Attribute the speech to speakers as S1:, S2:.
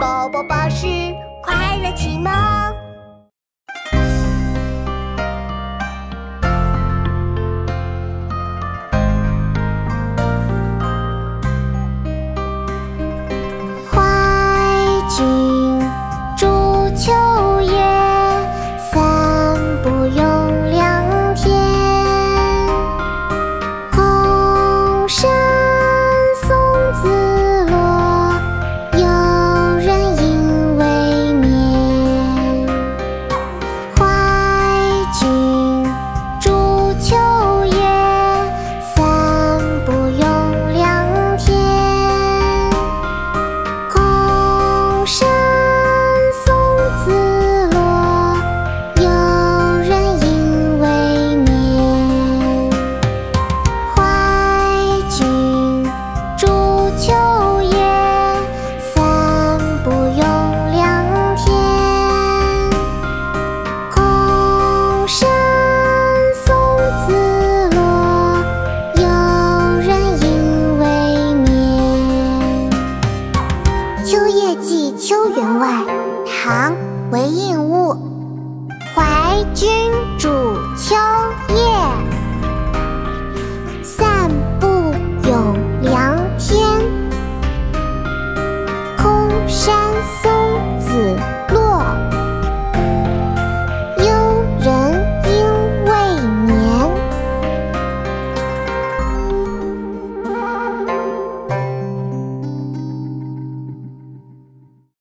S1: 宝宝巴士快乐启蒙。
S2: 秋员外》唐·韦应物，怀君。